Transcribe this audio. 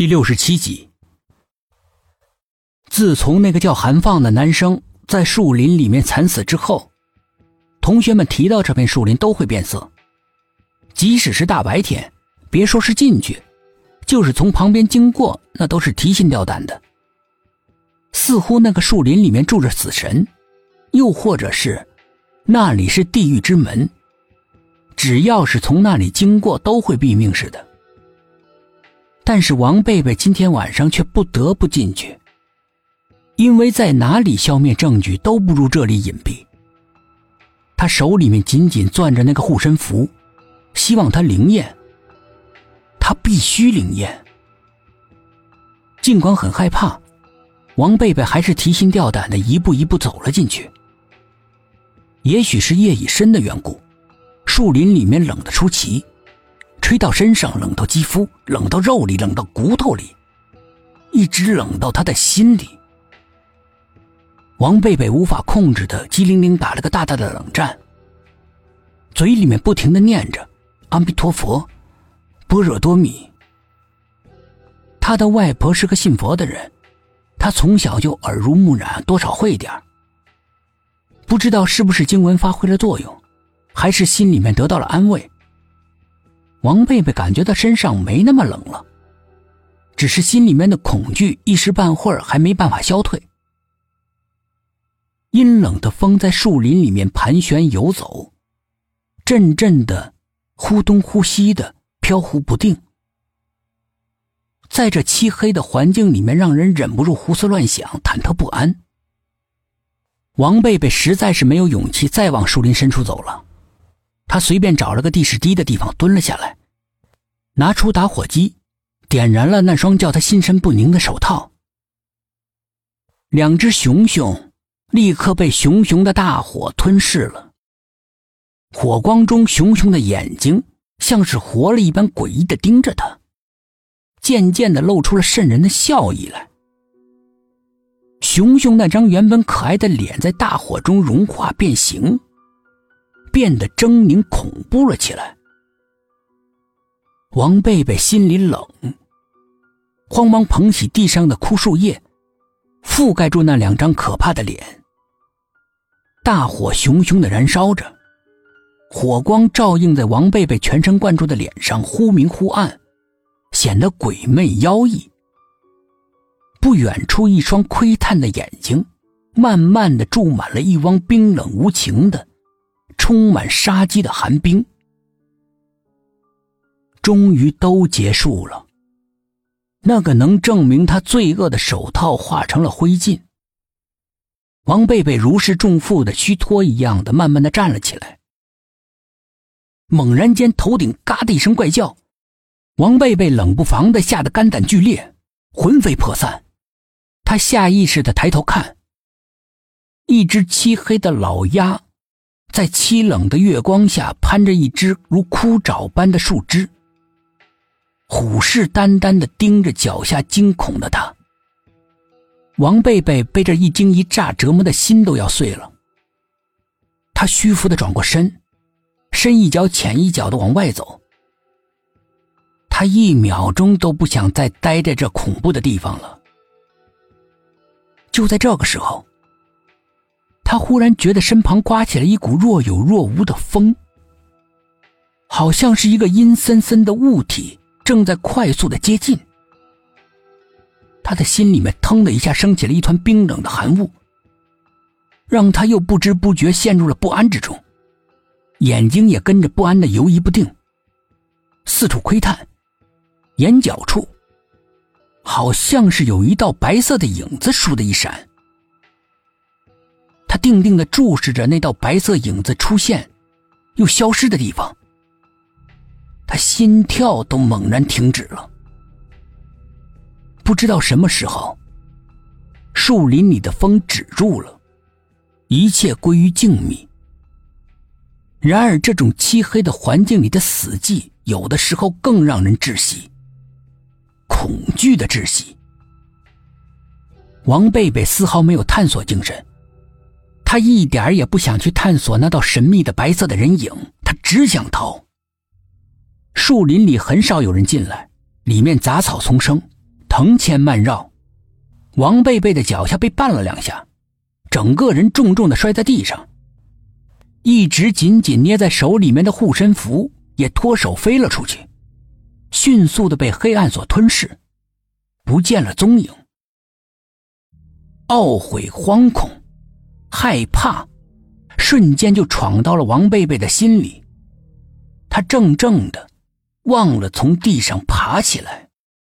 第六十七集。自从那个叫韩放的男生在树林里面惨死之后，同学们提到这片树林都会变色。即使是大白天，别说是进去，就是从旁边经过，那都是提心吊胆的。似乎那个树林里面住着死神，又或者是那里是地狱之门，只要是从那里经过，都会毙命似的。但是王贝贝今天晚上却不得不进去，因为在哪里消灭证据都不如这里隐蔽。他手里面紧紧攥着那个护身符，希望他灵验。他必须灵验。尽管很害怕，王贝贝还是提心吊胆的一步一步走了进去。也许是夜已深的缘故，树林里面冷得出奇。吹到身上，冷到肌肤，冷到肉里，冷到骨头里，一直冷到他的心里。王贝贝无法控制的，机灵灵打了个大大的冷战，嘴里面不停的念着“阿弥陀佛，般若多米”。他的外婆是个信佛的人，他从小就耳濡目染，多少会点不知道是不是经文发挥了作用，还是心里面得到了安慰。王贝贝感觉到身上没那么冷了，只是心里面的恐惧一时半会儿还没办法消退。阴冷的风在树林里面盘旋游走，阵阵的忽东忽西的飘忽不定，在这漆黑的环境里面，让人忍不住胡思乱想、忐忑不安。王贝贝实在是没有勇气再往树林深处走了。他随便找了个地势低的地方蹲了下来，拿出打火机，点燃了那双叫他心神不宁的手套。两只熊熊立刻被熊熊的大火吞噬了。火光中，熊熊的眼睛像是活了一般，诡异的盯着他，渐渐的露出了渗人的笑意来。熊熊那张原本可爱的脸在大火中融化变形。变得狰狞恐怖了起来。王贝贝心里冷，慌忙捧起地上的枯树叶，覆盖住那两张可怕的脸。大火熊熊的燃烧着，火光照映在王贝贝全神贯注的脸上，忽明忽暗，显得鬼魅妖异。不远处，一双窥探的眼睛，慢慢的注满了一汪冰冷无情的。充满杀机的寒冰，终于都结束了。那个能证明他罪恶的手套化成了灰烬。王贝贝如释重负的虚脱一样的，慢慢的站了起来。猛然间，头顶嘎的一声怪叫，王贝贝冷不防的吓得肝胆俱裂，魂飞魄散。他下意识的抬头看，一只漆黑的老鸭。在凄冷的月光下，攀着一只如枯爪般的树枝，虎视眈眈的盯着脚下惊恐的他。王贝贝被这一惊一乍折磨的心都要碎了。他虚浮的转过身，深一脚浅一脚的往外走。他一秒钟都不想再待在这恐怖的地方了。就在这个时候。他忽然觉得身旁刮起了一股若有若无的风，好像是一个阴森森的物体正在快速的接近。他的心里面腾的一下升起了一团冰冷的寒雾，让他又不知不觉陷入了不安之中，眼睛也跟着不安的游移不定，四处窥探，眼角处好像是有一道白色的影子，倏的一闪。他定定的注视着那道白色影子出现，又消失的地方。他心跳都猛然停止了。不知道什么时候，树林里的风止住了，一切归于静谧。然而，这种漆黑的环境里的死寂，有的时候更让人窒息，恐惧的窒息。王贝贝丝毫没有探索精神。他一点也不想去探索那道神秘的白色的人影，他只想逃。树林里很少有人进来，里面杂草丛生，藤牵蔓绕，王贝贝的脚下被绊了两下，整个人重重的摔在地上。一直紧紧捏在手里面的护身符也脱手飞了出去，迅速的被黑暗所吞噬，不见了踪影。懊悔、惶恐、害怕，瞬间就闯到了王贝贝的心里。他怔怔的，忘了从地上爬起来。